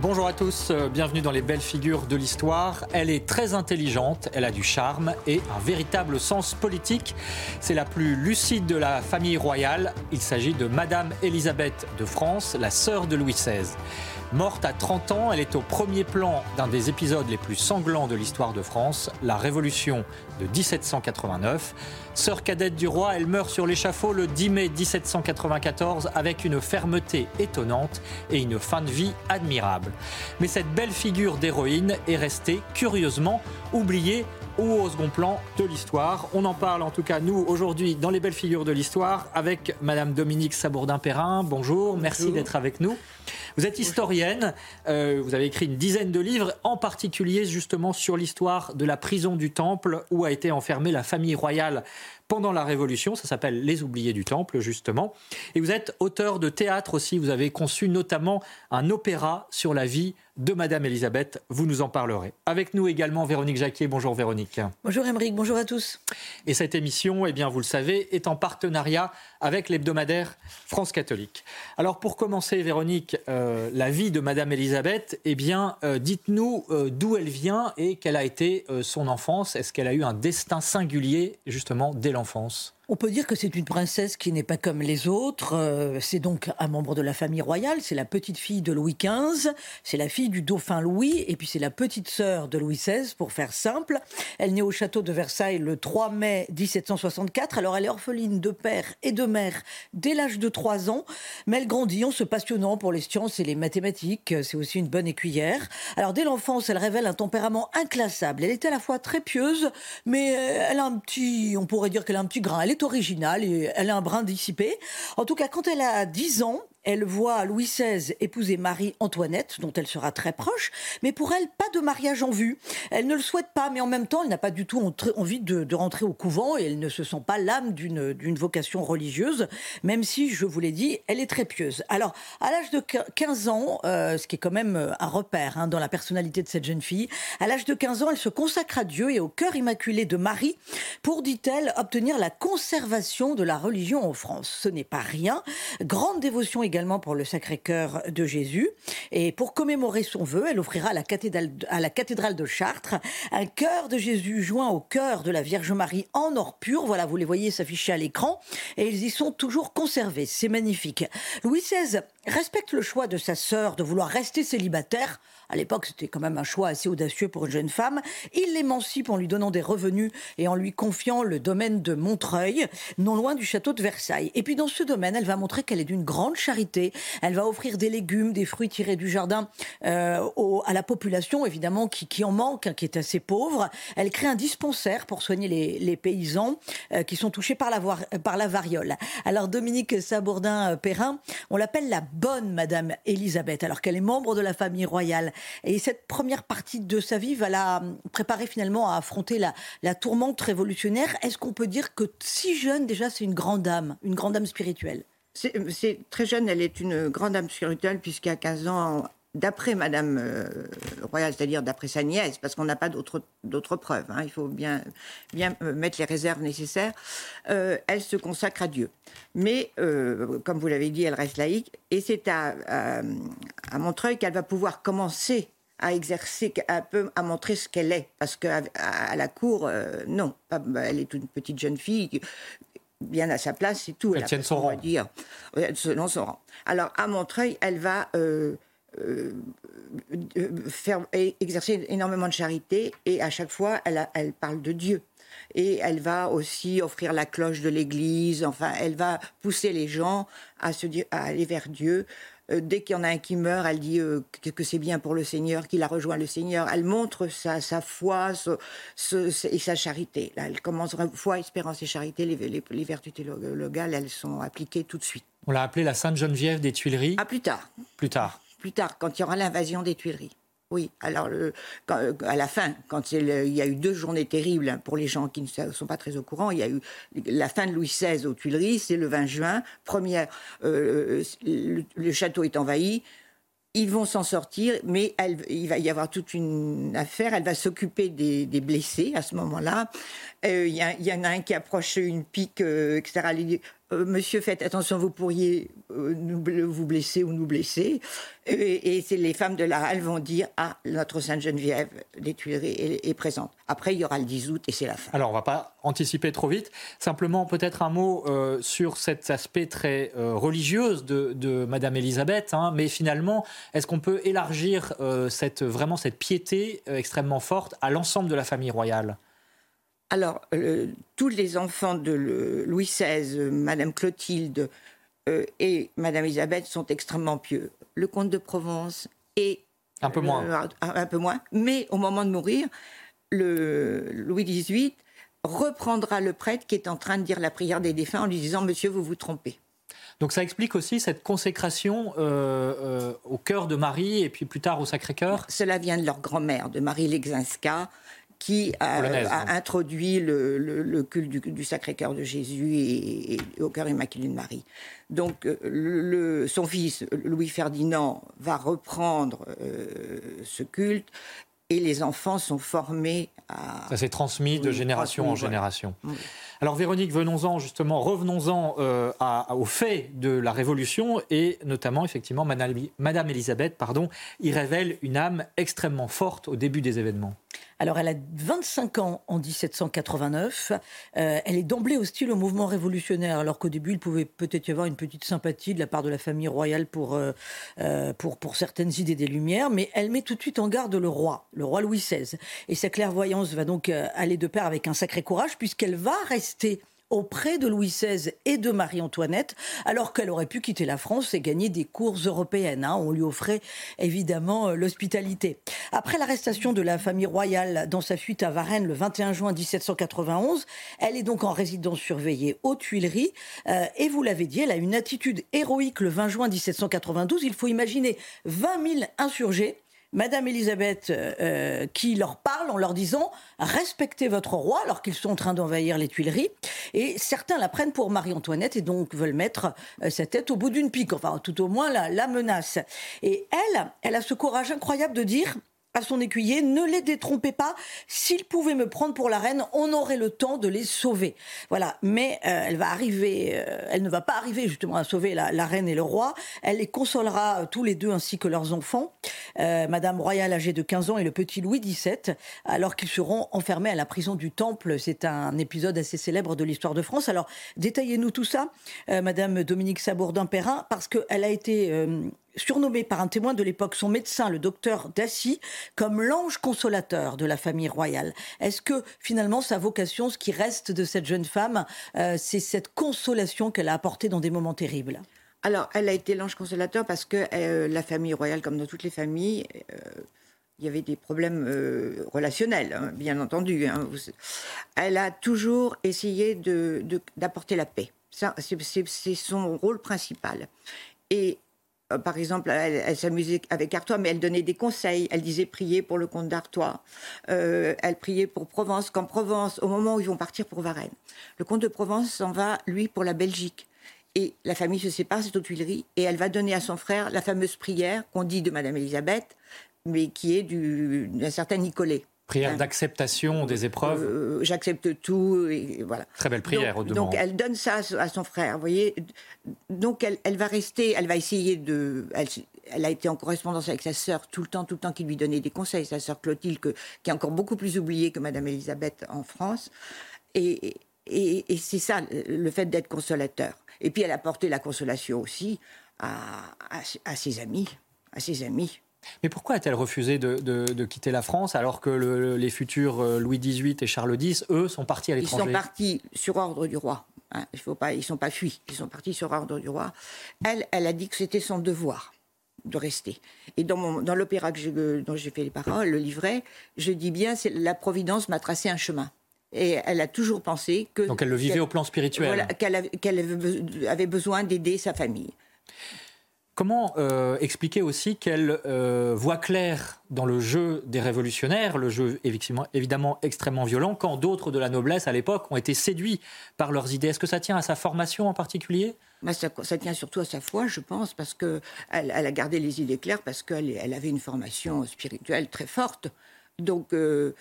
Bonjour à tous, euh, bienvenue dans les belles figures de l'histoire. Elle est très intelligente, elle a du charme et un véritable sens politique. C'est la plus lucide de la famille royale. Il s'agit de Madame Élisabeth de France, la sœur de Louis XVI. Morte à 30 ans, elle est au premier plan d'un des épisodes les plus sanglants de l'histoire de France, la Révolution de 1789. Sœur cadette du roi, elle meurt sur l'échafaud le 10 mai 1794 avec une fermeté étonnante et une fin de vie admirable. Mais cette belle figure d'héroïne est restée curieusement oubliée ou au second plan de l'histoire. On en parle en tout cas, nous, aujourd'hui, dans les belles figures de l'histoire, avec Madame Dominique Sabourdin-Perrin. Bonjour, merci d'être avec nous. Vous êtes historienne, euh, vous avez écrit une dizaine de livres, en particulier justement sur l'histoire de la prison du Temple où a été enfermée la famille royale pendant la Révolution. Ça s'appelle Les Oubliés du Temple, justement. Et vous êtes auteur de théâtre aussi. Vous avez conçu notamment un opéra sur la vie de Madame Elisabeth. Vous nous en parlerez. Avec nous également Véronique Jacquier. Bonjour Véronique. Bonjour Émeric, bonjour à tous. Et cette émission, eh bien, vous le savez, est en partenariat avec l'hebdomadaire France catholique. Alors pour commencer, Véronique, euh, la vie de Madame Elisabeth, eh bien, euh, dites-nous euh, d'où elle vient et quelle a été son enfance. Est-ce qu'elle a eu un destin singulier justement dès l'enfance? On peut dire que c'est une princesse qui n'est pas comme les autres. Euh, c'est donc un membre de la famille royale. C'est la petite fille de Louis XV. C'est la fille du dauphin Louis. Et puis c'est la petite sœur de Louis XVI, pour faire simple. Elle naît au château de Versailles le 3 mai 1764. Alors elle est orpheline de père et de mère dès l'âge de 3 ans. Mais elle grandit en se passionnant pour les sciences et les mathématiques. C'est aussi une bonne écuyère. Alors dès l'enfance, elle révèle un tempérament inclassable. Elle est à la fois très pieuse, mais euh, elle a un petit, on pourrait dire qu'elle a un petit grain. Originale et elle a un brin dissipé. En tout cas, quand elle a 10 ans, elle voit Louis XVI épouser Marie-Antoinette, dont elle sera très proche, mais pour elle, pas de mariage en vue. Elle ne le souhaite pas, mais en même temps, elle n'a pas du tout envie de, rentrer au couvent et elle ne se sent pas l'âme d'une vocation religieuse, même si, je vous l'ai dit, elle est très pieuse. Alors, à l'âge de 15 ans, euh, ce qui est quand même euh, un repère hein, dans la personnalité de cette jeune fille, à l'âge de 15 ans, elle se consacre à Dieu et au cœur immaculé de Marie pour, dit-elle, obtenir la conservation de la religion en France. Ce n'est pas rien. Grande dévotion également pour le Sacré-Cœur de Jésus. Et pour commémorer son vœu, elle offrira à la cathédrale, à la cathédrale de Chartres un cœur de Jésus joint au cœur de la Vierge Marie en or pur. Voilà, vous les voyez s'afficher à l'écran. Et ils y sont toujours conservés. C'est magnifique. Louis XVI respecte le choix de sa sœur de vouloir rester célibataire. À l'époque, c'était quand même un choix assez audacieux pour une jeune femme. Il l'émancipe en lui donnant des revenus et en lui confiant le domaine de Montreuil, non loin du château de Versailles. Et puis dans ce domaine, elle va montrer qu'elle est d'une grande charité. Elle va offrir des légumes, des fruits tirés du jardin euh, à la population, évidemment, qui, en manque, hein, qui est assez pauvre. Elle crée un dispensaire pour soigner les, paysans euh, qui sont touchés par la, par la variole. Alors Dominique Sabourdin-Perrin, on l'appelle la bonne Madame Élisabeth, alors qu'elle est membre de la famille royale. Et cette première partie de sa vie va la préparer finalement à affronter la, tourmente révolutionnaire. Est-ce qu'on peut dire que si jeune, déjà, c'est une grande âme, une grande âme spirituelle? C'est très jeune, elle est une grande âme spirituelle, puisqu'à 15 ans, d'après Madame euh, Royale, c'est-à-dire d'après sa nièce, parce qu'on n'a pas d'autres preuves, hein, il faut bien, euh, mettre les réserves nécessaires, euh, elle se consacre à Dieu. Mais, comme vous l'avez dit, elle reste laïque, et c'est à, Montreuil qu'elle va pouvoir commencer à exercer, un peu, à montrer ce qu'elle est. Parce qu'à à la cour, non, elle est une petite jeune fille bien à sa place, c'est tout. Elle, tient son rang. Dire, selon son rang. Alors, à Montreuil, elle va euh, faire, exercer énormément de charité et à chaque fois, elle, elle parle de Dieu. Et elle va aussi offrir la cloche de l'église. Enfin, elle va pousser les gens à, se dire, à aller vers Dieu. Euh, dès qu'il y en a un qui meurt, elle dit euh, que, c'est bien pour le Seigneur, qu'il a rejoint le Seigneur. Elle montre sa, sa foi et sa charité. Là, elle commence foi, espérance et charité. Les, les, vertus théologales, elles sont appliquées tout de suite. On l'a appelée la Sainte Geneviève des Tuileries. Ah, plus tard. Plus tard. Plus tard, quand il y aura l'invasion des Tuileries. Oui, alors à la fin, quand il y a eu deux journées terribles pour les gens qui ne sont pas très au courant, il y a eu la fin de Louis XVI aux Tuileries, c'est le 20 juin. Première, euh, le, château est envahi. Ils vont s'en sortir, mais il va y avoir toute une affaire. Elle va s'occuper des, blessés à ce moment-là. Euh, il y, en a un qui approche une pique, euh, etc. Euh, Monsieur, faites attention, vous pourriez vous blesser ou nous blesser. Et, c'est les femmes de la halle vont dire Ah, notre Sainte Geneviève des Tuileries est, présente. Après, il y aura le 10 août et c'est la fin. Alors, on va pas anticiper trop vite. Simplement, peut-être un mot sur cet aspect très religieux de, de, Madame Elisabeth. Hein. mais finalement, est-ce qu'on peut élargir cette, vraiment cette piété extrêmement forte à l'ensemble de la famille royale? Alors, euh, tous les enfants de Louis XVI, Madame Clotilde euh, et Madame Elisabeth sont extrêmement pieux. Le comte de Provence est un peu moins, euh, un, peu moins. Mais au moment de mourir, le Louis XVIII reprendra le prêtre qui est en train de dire la prière des défunts en lui disant Monsieur, vous vous trompez. Donc ça explique aussi cette consécration au cœur de Marie et puis plus tard au Sacré-Cœur. Cela vient de leur grand-mère, de Marie Lexinska, qui a, introduit le, culte du, Sacré-Cœur de Jésus et, au cœur immaculé de Marie. Donc, euh, le, son fils, Louis Ferdinand, va reprendre euh, ce culte et les enfants sont formés à... Ça s'est transmis de génération en génération. Alors Véronique, venons-en justement, revenons-en euh, au fait de la Révolution et notamment effectivement Madame, Madame Elisabeth, pardon, y révèle une âme extrêmement forte au début des événements. Alors, elle a 25 ans en 1789. Euh, elle est d'emblée hostile au mouvement révolutionnaire, alors qu'au début, il pouvait peut-être y avoir une petite sympathie de la part de la famille royale pour, euh, euh, pour, pour certaines idées des Lumières, mais elle met tout de suite en garde le roi, le roi Louis XVI. Et sa clairvoyance va donc aller de pair avec un sacré courage, puisqu'elle va rester auprès de Louis XVI et de Marie-Antoinette, alors qu'elle aurait pu quitter la France et gagner des courses européennes. Hein. On lui offrait évidemment euh, l'hospitalité. Après l'arrestation de la famille royale dans sa fuite à Varennes le 21 juin 1791, elle est donc en résidence surveillée aux Tuileries. Euh, et vous l'avez dit, elle a une attitude héroïque le 20 juin 1792. Il faut imaginer 20 000 insurgés Madame Elisabeth euh, euh, qui leur parle en leur disant respectez votre roi alors qu'ils sont en train d'envahir les Tuileries. Et certains la prennent pour Marie-Antoinette et donc veulent mettre euh, sa tête au bout d'une pique, enfin tout au moins la, la menace. Et elle, elle a ce courage incroyable de dire à son écuyer, ne les détrompez pas, s'ils pouvaient me prendre pour la reine, on aurait le temps de les sauver. Voilà, mais euh, elle va arriver, euh, elle ne va pas arriver justement à sauver la, reine et le roi, elle les consolera euh, tous les deux ainsi que leurs enfants, Madame Royale âgée de 15 ans et le petit Louis XVII, alors qu'ils seront enfermés à la prison du Temple. C'est un épisode assez célèbre de l'histoire de France. Alors, détaillez-nous tout ça, Madame Dominique Sabourdin-Perrin, parce qu'elle a été surnommé par un témoin de l'époque, son médecin, le docteur Dassy, comme l'ange consolateur de la famille royale. Est-ce que finalement sa vocation, ce qui reste de cette jeune femme, euh, c'est cette consolation qu'elle a apportée dans des moments terribles? Alors, elle a été l'ange consolateur parce que euh, la famille royale, comme dans toutes les familles, euh, il y avait des problèmes relationnels, hein, bien entendu. Hein. Elle a toujours essayé d'apporter la paix. C'est son rôle principal. Et euh, par exemple, elle, s'amusait avec Artois, mais elle donnait des conseils. Elle disait prier pour le comte d'Artois. Euh, elle priait pour Provence. Qu'en Provence, au moment où ils vont partir pour Varennes, le comte de Provence s'en va, lui, pour la Belgique. Et la famille se sépare, c'est aux Tuileries, et elle va donner à son frère la fameuse prière qu'on dit de Madame Elisabeth, mais qui est d'un certain Nicolet. Prière d'acceptation des épreuves. Euh, j'accepte tout, et voilà. Très belle prière, donc, donc elle donne ça à son frère, vous voyez. Donc elle, elle, va rester, elle va essayer de. Elle, a été en correspondance avec sa sœur tout le temps, tout le temps, qui lui donnait des conseils. Sa sœur Clotilde, qui est encore beaucoup plus oubliée que Madame Elisabeth en France. Et, et, et c'est ça, le fait d'être consolateur. Et puis elle a porté la consolation aussi à, à, à ses amis, à ses amis Mais pourquoi a-t-elle refusé de, quitter la France alors que les futurs euh, Louis XVIII et Charles X, eux, sont partis à l'étranger Ils sont partis sur ordre du roi. Hein. Il faut pas, ils ne sont pas fuis, ils sont partis sur ordre du roi. Elle, elle a dit que c'était son devoir de rester. Et dans, dans l'opéra dont j'ai fait les paroles, le livret, je dis bien, c'est la Providence m'a tracé un chemin. Et elle a toujours pensé que... Donc elle le vivait au plan spirituel. Voilà, qu'elle avait besoin d'aider sa famille. Comment euh, expliquer aussi qu'elle euh, voit clair dans le jeu des révolutionnaires, le jeu évidemment, extrêmement violent, quand d'autres de la noblesse à l'époque ont été séduits par leurs idées? Est-ce que ça tient à sa formation en particulier? Bah, ça, tient surtout à sa foi, je pense, parce qu'elle elle a gardé les idées claires, parce qu'elle elle avait une formation spirituelle très forte. Donc, euh,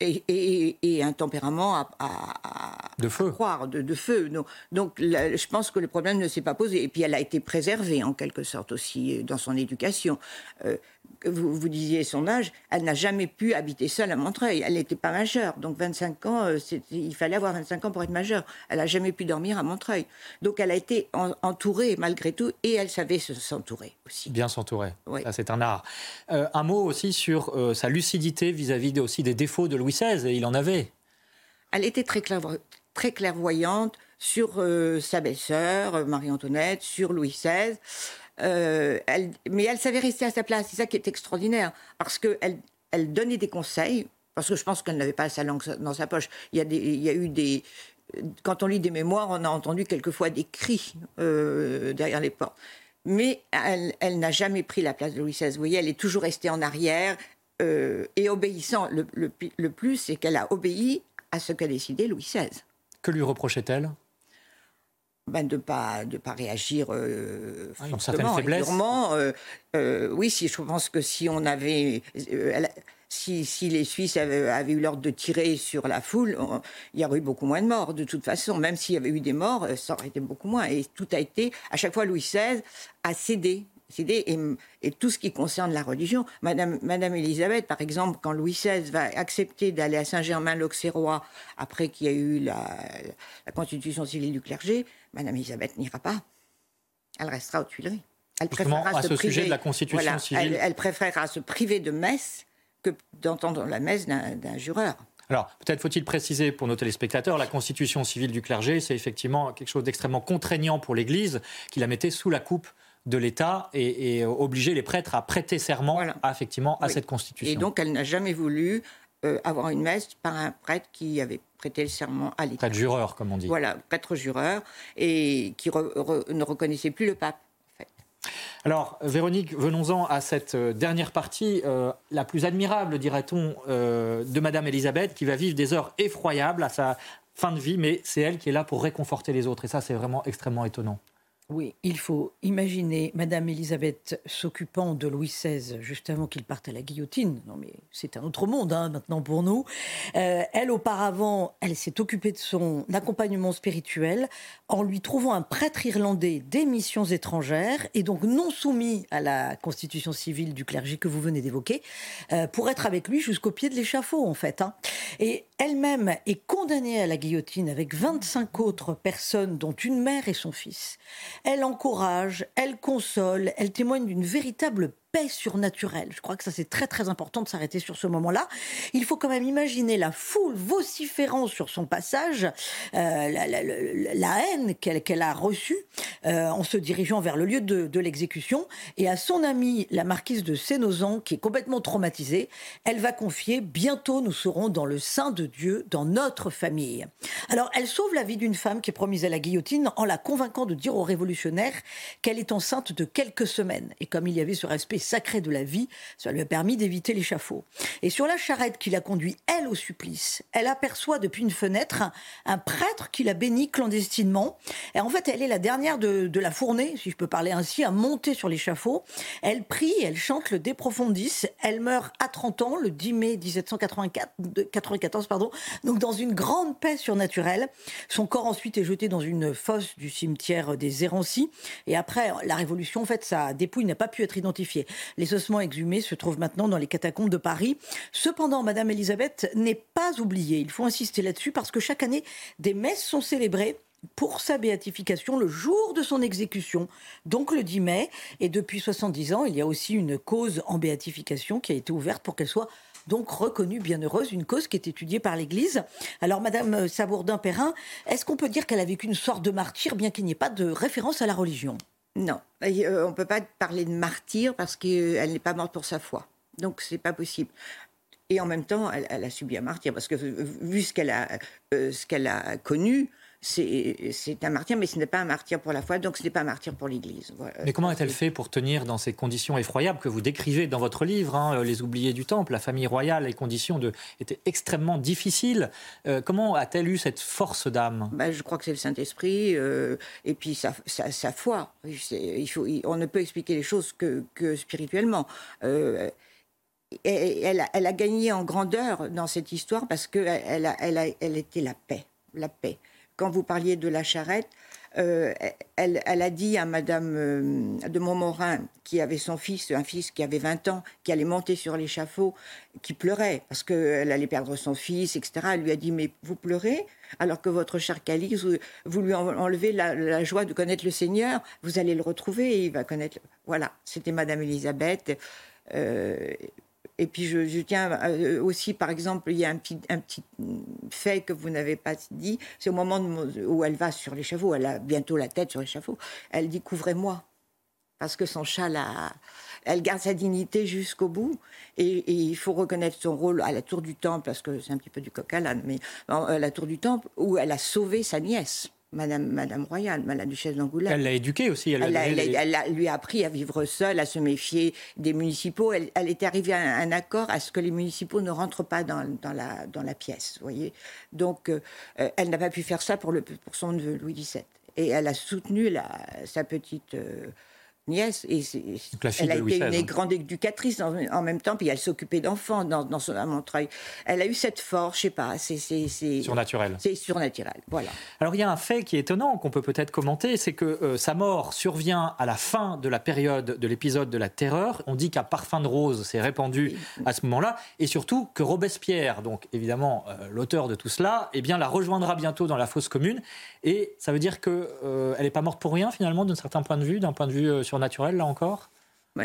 et, un tempérament à, de feu. croire, de, feu. Donc, je pense que le problème ne s'est pas posé. Et puis elle a été préservée en quelque sorte aussi dans son éducation. Euh, vous, vous, disiez son âge, elle n'a jamais pu habiter seule à Montreuil. Elle n'était pas majeure. Donc 25 ans, euh, il fallait avoir 25 ans pour être majeure. Elle n'a jamais pu dormir à Montreuil. Donc elle a été entourée malgré tout et elle savait s'entourer aussi. Bien s'entourer. c'est un art. Euh, un mot aussi sur euh, sa lucidité vis-à-vis aussi des défauts de Louis XVI. Et il en avait. Elle était très, très clairvoyante sur sa belle-sœur, Marie-Antoinette, sur Louis XVI. Euh, elle, mais elle savait rester à sa place. C'est ça qui est extraordinaire. Parce qu'elle elle donnait des conseils, parce que je pense qu'elle n'avait pas sa langue dans sa poche. Il y, a des, il y a eu des. Quand on lit des mémoires, on a entendu quelquefois des cris euh, derrière les portes. Mais elle, elle n'a jamais pris la place de Louis XVI. Vous voyez, elle est toujours restée en arrière euh, et obéissant. Le, le, le plus, c'est qu'elle a obéi à ce qu'a décidé Louis XVI. Que lui reprochait-elle? Ben de pas de pas réagir euh, ah, fortement, durement. Euh, euh, oui, si je pense que si on avait si, si, les Suisses avaient, eu l'ordre de tirer sur la foule, il y aurait eu beaucoup moins de morts, de toute façon. Même s'il y avait eu des morts, ça aurait été beaucoup moins. Et tout a été, à chaque fois, Louis XVI a cédé et, et, tout ce qui concerne la religion. Madame, Madame Elisabeth, par exemple, quand Louis XVI va accepter d'aller à Saint-Germain-l'Auxerrois après qu'il y a eu la, constitution civile du clergé, Madame Elisabeth n'ira pas. Elle restera aux Tuileries. Elle préférera à se ce priver, sujet de la constitution civile. Elle, préférera se priver de messe que d'entendre la messe d'un jureur. Alors, peut-être faut-il préciser pour nos téléspectateurs, la constitution civile du clergé, c'est effectivement quelque chose d'extrêmement contraignant pour l'Église, qui la mettait sous la coupe de l'État et, obliger les prêtres à prêter serment à, effectivement à cette constitution. Et donc elle n'a jamais voulu euh, avoir une messe par un prêtre qui avait prêté le serment à l'État. Prêtre jureur, comme on dit. Voilà, prêtre jureur, et qui ne reconnaissait plus le pape. Alors, Véronique, venons-en à cette euh, dernière partie, euh, la plus admirable, dirait-on, de Madame Elisabeth, qui va vivre des heures effroyables à sa fin de vie, mais c'est elle qui est là pour réconforter les autres. Et ça, c'est vraiment extrêmement étonnant. Oui, il faut imaginer Madame Elisabeth s'occupant de Louis XVI juste avant qu'il parte à la guillotine. Non mais c'est un autre monde hein, maintenant pour nous. Euh, elle auparavant, elle s'est occupée de son accompagnement spirituel en lui trouvant un prêtre irlandais des missions étrangères et donc non soumis à la constitution civile du clergé que vous venez d'évoquer, euh, pour être avec lui jusqu'au pied de l'échafaud en fait. Hein. Et elle-même est condamnée à la guillotine avec 25 autres personnes, dont une mère et son fils. Elle encourage, elle console, elle témoigne d'une véritable paix surnaturelle. Je crois que ça c'est très très important de s'arrêter sur ce moment-là. Il faut quand même imaginer la foule vociférant sur son passage, euh, la, haine qu'elle a reçue euh, en se dirigeant vers le lieu de, l'exécution. Et à son amie, la marquise de Sénozan, qui est complètement traumatisée, elle va confier Bientôt nous serons dans le sein de Dieu, dans notre famille. Alors elle sauve la vie d'une femme qui est promise à la guillotine en la convainquant de dire aux révolutionnaires qu'elle est enceinte de quelques semaines. Et comme il y avait ce respect sacré de la vie, ça lui a permis d'éviter l'échafaud. Et sur la charrette qui la conduit, elle, au supplice, elle aperçoit depuis une fenêtre un, prêtre qui la bénit clandestinement. Et en fait, elle est la dernière de, la fournée, si je peux parler ainsi, à monter sur l'échafaud. Elle prie, elle chante le De Profundis. Elle meurt à 30 ans, le 10 mai 1794, pardon, donc dans une grande paix surnaturelle. Son corps ensuite est jeté dans une fosse du cimetière des Érancy. Et après, la Révolution, en fait, sa dépouille n'a pas pu être identifiée. Les ossements exhumés se trouvent maintenant dans les catacombes de Paris. Cependant, Madame Elisabeth n'est pas oubliée. Il faut insister là-dessus parce que chaque année, des messes sont célébrées pour sa béatification le jour de son exécution, donc le 10 mai. Et depuis 70 ans, il y a aussi une cause en béatification qui a été ouverte pour qu'elle soit donc reconnue bienheureuse, une cause qui est étudiée par l'Église. Alors, Madame Sabourdin-Perrin, est-ce qu'on peut dire qu'elle a vécu une sorte de martyr, bien qu'il n'y ait pas de référence à la religion? Non, euh, on ne peut pas parler de martyr parce qu'elle n'est pas morte pour sa foi. Donc, c'est pas possible. Et en même temps, elle, a subi un martyr parce que vu ce qu'elle a, euh, ce qu'elle a connu, c'est un martyr, mais ce n'est pas un martyr pour la foi, donc ce n'est pas un martyr pour l'Église. Mais comment a-t-elle fait pour tenir dans ces conditions effroyables que vous décrivez dans votre livre, hein, Les oubliés du Temple, la famille royale, les conditions de, étaient extrêmement difficiles. Euh, comment a-t-elle eu cette force d'âme? Bah, Je crois que c'est le Saint-Esprit euh, et puis sa, sa, foi. Il faut, on ne peut expliquer les choses que, que spirituellement. Euh, elle, elle, a gagné en grandeur dans cette histoire parce qu'elle elle, elle était la paix. La paix quand vous parliez de la charrette, euh, elle, a dit à Madame euh, de Montmorin, qui avait son fils, un fils qui avait 20 ans, qui allait monter sur l'échafaud, qui pleurait parce qu'elle allait perdre son fils, etc. Elle lui a dit Mais vous pleurez alors que votre cher Calice, vous, lui enlevez la, joie de connaître le Seigneur, vous allez le retrouver et il va connaître. Voilà, c'était Madame Elisabeth. Euh, et puis je, tiens euh, aussi, par exemple, il y a un petit, fait que vous n'avez pas dit, c'est au moment où elle va sur l'échafaud, elle a bientôt la tête sur l'échafaud, elle dit couvrez-moi. Parce que son châle, elle garde sa dignité jusqu'au bout. Et, il faut reconnaître son rôle à la tour du temple, parce que c'est un petit peu du coq à l'âne, mais à la tour du temple, où elle a sauvé sa nièce. Madame, Madame Royale, Madame Duchesse d'Angoulême. Elle l'a éduquée aussi. Elle, lui a appris à vivre seule, à se méfier des municipaux. Elle, était arrivée à un, accord à ce que les municipaux ne rentrent pas dans, la, dans la pièce, voyez. Donc, euh, elle n'a pas pu faire ça pour, le, pour son neveu Louis XVII. Et elle a soutenu la, sa petite euh, nièce. Et elle a été une hein. grande éducatrice en, même temps, puis elle s'occupait d'enfants dans, dans son, à Montreuil. Elle a eu cette force, je sais pas, c'est... Surnaturel. C'est surnaturel, voilà. Alors il y a un fait qui est étonnant, qu'on peut peut-être commenter, c'est que euh, sa mort survient à la fin de la période de l'épisode de la terreur. On dit qu'un parfum de rose s'est répandu à ce moment-là, et surtout que Robespierre, donc évidemment euh, l'auteur de tout cela, eh bien, la rejoindra bientôt dans la fosse commune, et ça veut dire qu'elle euh, n'est pas morte pour rien finalement, d'un certain point de vue, d'un point de vue sur naturel, là encore?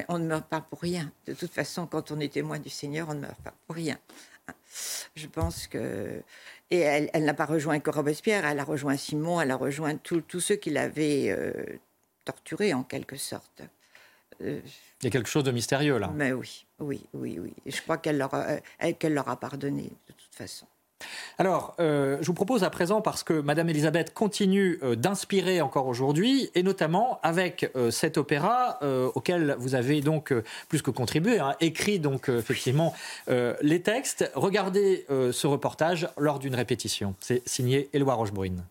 On ne meurt pas pour rien. De toute façon, quand on est témoin du Seigneur, on ne meurt pas pour rien. Je pense que. Et elle, n'a pas rejoint que Robespierre, elle a rejoint Simon, elle a rejoint tous ceux qui l'avaient euh, torturé en quelque sorte. Euh, Il y a quelque chose de mystérieux là. Mais oui, oui, oui, oui. je crois qu'elle leur, qu'elle leur a pardonné de toute façon. Alors, euh, je vous propose à présent, parce que Madame Elisabeth continue euh, d'inspirer encore aujourd'hui, et notamment avec euh, cet opéra auquel vous avez donc plus que contribué, hein, écrit donc effectivement les textes. Regardez ce reportage lors d'une répétition. C'est signé Éloi Rochebrune.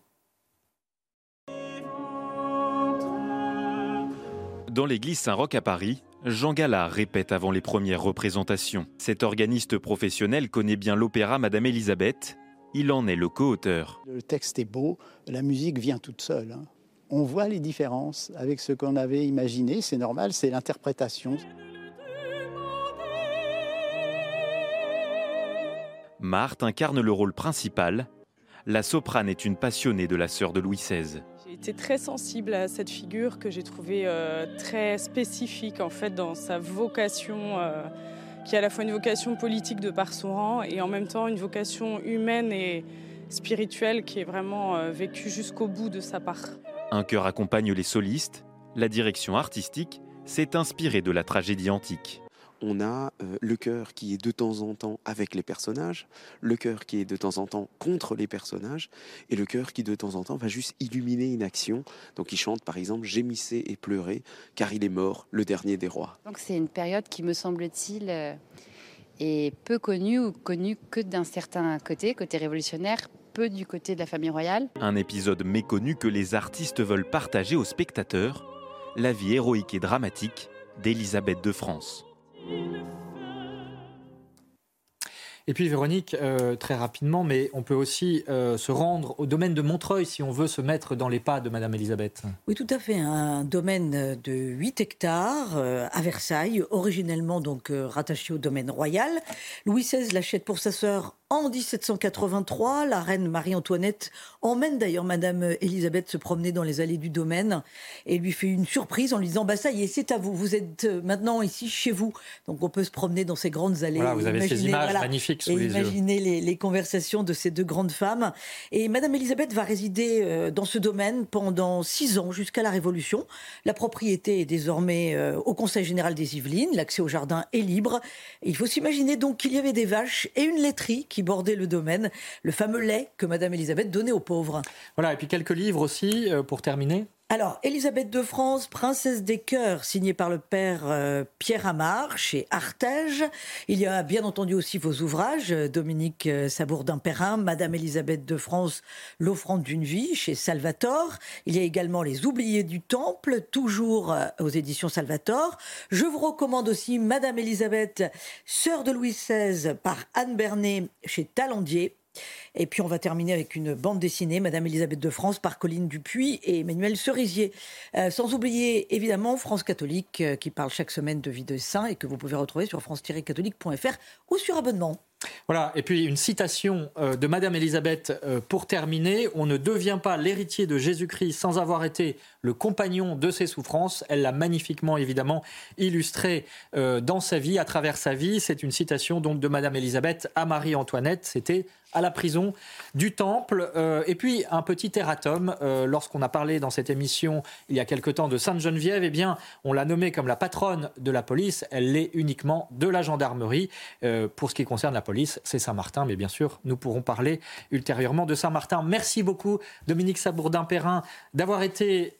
Dans l'église Saint-Roch à Paris, Jean Gallard répète avant les premières représentations. Cet organiste professionnel connaît bien l'opéra Madame Elisabeth. Il en est le co-auteur. Le texte est beau, la musique vient toute seule. Hein. On voit les différences avec ce qu'on avait imaginé, c'est normal, c'est l'interprétation. Marthe incarne le rôle principal. La soprane est une passionnée de la sœur de Louis XVI. J'ai très sensible à cette figure que j'ai trouvée euh, très spécifique en fait dans sa vocation, euh, qui est à la fois une vocation politique de par son rang et en même temps une vocation humaine et spirituelle qui est vraiment euh, vécue jusqu'au bout de sa part. Un chœur accompagne les solistes. La direction artistique s'est inspirée de la tragédie antique on a euh, le cœur qui est de temps en temps avec les personnages, le cœur qui est de temps en temps contre les personnages, et le cœur qui de temps en temps va juste illuminer une action. Donc il chante par exemple Gémissez et pleurez, car il est mort, le dernier des rois. Donc c'est une période qui me semble-t-il euh, est peu connue ou connue que d'un certain côté, côté révolutionnaire, peu du côté de la famille royale. Un épisode méconnu que les artistes veulent partager aux spectateurs, la vie héroïque et dramatique d'Élisabeth de France. Et puis Véronique, euh, très rapidement, mais on peut aussi euh, se rendre au domaine de Montreuil si on veut se mettre dans les pas de Madame Elisabeth. Oui, tout à fait. Un domaine de 8 hectares euh, à Versailles, originellement donc rattaché au domaine royal. Louis XVI l'achète pour sa sœur En 1783, la reine Marie-Antoinette emmène d'ailleurs Madame Elisabeth se promener dans les allées du domaine et lui fait une surprise en lui disant bah ça y est c'est à vous vous êtes euh, maintenant ici chez vous donc on peut se promener dans ces grandes allées. Voilà, vous avez ces images magnifiques sous et les imaginez les, les, conversations de ces deux grandes femmes et Madame Elisabeth va résider euh, dans ce domaine pendant six ans jusqu'à la Révolution. La propriété est désormais euh, au Conseil général des Yvelines, l'accès au jardin est libre. il faut s'imaginer donc qu'il y avait des vaches et une laiterie qui bordait le domaine, le fameux lait que Madame Elisabeth donnait aux pauvres. Voilà, et puis quelques livres aussi euh, pour terminer. Alors, Élisabeth de France, princesse des cœurs, signée par le père euh, Pierre Amar chez Artege. Il y a bien entendu aussi vos ouvrages, euh, Dominique Sabourdin-Perrin, Madame Élisabeth de France, l'offrande d'une vie chez Salvator. Il y a également Les oubliés du Temple, toujours aux éditions Salvator. Je vous recommande aussi Madame Élisabeth, sœur de Louis XVI, par Anne Bernet chez Talandier. Et puis on va terminer avec une bande dessinée, Madame Elisabeth de France, par Colline Dupuis et Emmanuel Cerisier. Euh, sans oublier évidemment France catholique, euh, qui parle chaque semaine de vie de saint et que vous pouvez retrouver sur france-catholique.fr ou sur abonnement. Voilà, et puis une citation euh, de Madame Elisabeth pour terminer. On ne devient pas l'héritier de Jésus-Christ sans avoir été le compagnon de ses souffrances. Elle l'a magnifiquement, évidemment, illustré dans sa vie, à travers sa vie. C'est une citation donc de Madame Elisabeth à Marie-Antoinette. C'était à la prison du Temple. Euh, et puis un petit erratum, euh, lorsqu'on a parlé dans cette émission il y a quelque temps de Sainte-Geneviève, eh bien on l'a nommée comme la patronne de la police, elle l'est uniquement de la gendarmerie. Euh, pour ce qui concerne la police, c'est Saint-Martin, mais bien sûr nous pourrons parler ultérieurement de Saint-Martin. Merci beaucoup Dominique Sabourdin-Perrin d'avoir été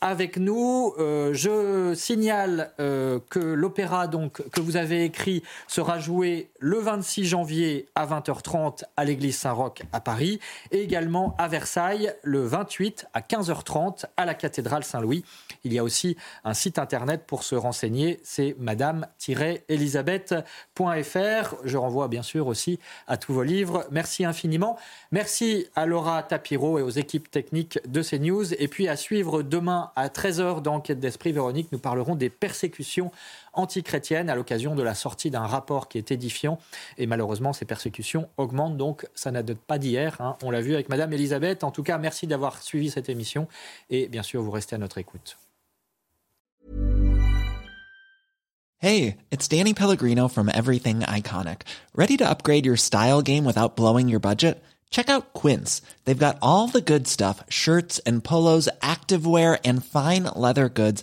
avec nous. je signale que l'opéra que vous avez écrit sera joué le 26 janvier à 20h30 à l'église Saint-Roch à Paris et également à Versailles le 28 à 15h30 à la cathédrale Saint-Louis. Il y a aussi un site internet pour se renseigner, c'est madame-elisabeth.fr. Je renvoie bien sûr aussi à tous vos livres. Merci infiniment. Merci à Laura Tapiro et aux équipes techniques de CNews. Et puis à suivre demain à 13h dans Enquête d'Esprit, Véronique, nous parlerons des persécutions antichrétiennes à l'occasion de la sortie d'un rapport qui est édifiant. Et malheureusement, ces persécutions augmentent, donc ça n'a pas d'hier. Hein. On l'a vu avec Madame Elisabeth. En tout cas, merci d'avoir suivi cette émission. Et bien sûr, vous restez à notre écoute. Hey, it's Danny Pellegrino from Everything Iconic. Ready to upgrade your style game without blowing your budget? Check out Quince. They've got all the good stuff shirts and polos, activewear, and fine leather goods,